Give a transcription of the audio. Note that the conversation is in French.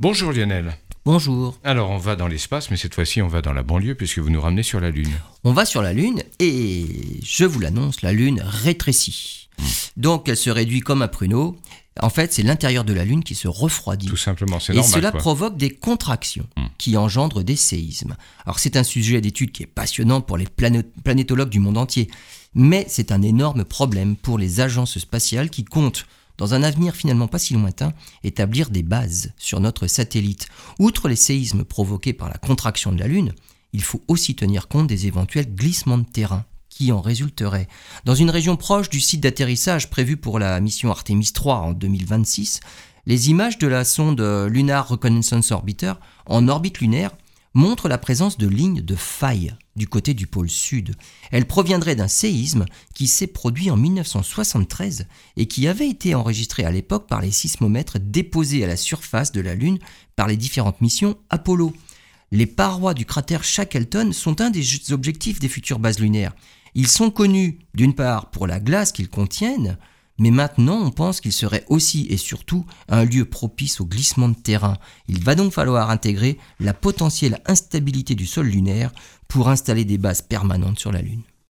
Bonjour Lionel. Bonjour. Alors on va dans l'espace, mais cette fois-ci on va dans la banlieue puisque vous nous ramenez sur la Lune. On va sur la Lune et je vous l'annonce, la Lune rétrécit. Donc elle se réduit comme un pruneau. En fait, c'est l'intérieur de la Lune qui se refroidit. Tout simplement, c'est Et normal. cela quoi. provoque des contractions Hmm. qui engendrent des séismes. Alors c'est un sujet d'étude qui est passionnant pour les plané- planétologues du monde entier, mais c'est un énorme problème pour les agences spatiales qui comptent, dans un avenir finalement pas si lointain, établir des bases sur notre satellite. Outre les séismes provoqués par la contraction de la Lune, il faut aussi tenir compte des éventuels glissements de terrain qui en résulteraient. Dans une région proche du site d'atterrissage prévu pour la mission Artemis 3 en 2026, les images de la sonde Lunar Reconnaissance Orbiter en orbite lunaire montrent la présence de lignes de failles du côté du pôle sud. Elles proviendraient d'un séisme qui s'est produit en 1973 et qui avait été enregistré à l'époque par les sismomètres déposés à la surface de la Lune par les différentes missions Apollo. Les parois du cratère Shackleton sont un des objectifs des futures bases lunaires. Ils sont connus d'une part pour la glace qu'ils contiennent, mais maintenant on pense qu'ils seraient aussi et surtout un lieu propice au glissement de terrain. Il va donc falloir intégrer la potentielle instabilité du sol lunaire pour installer des bases permanentes sur la Lune.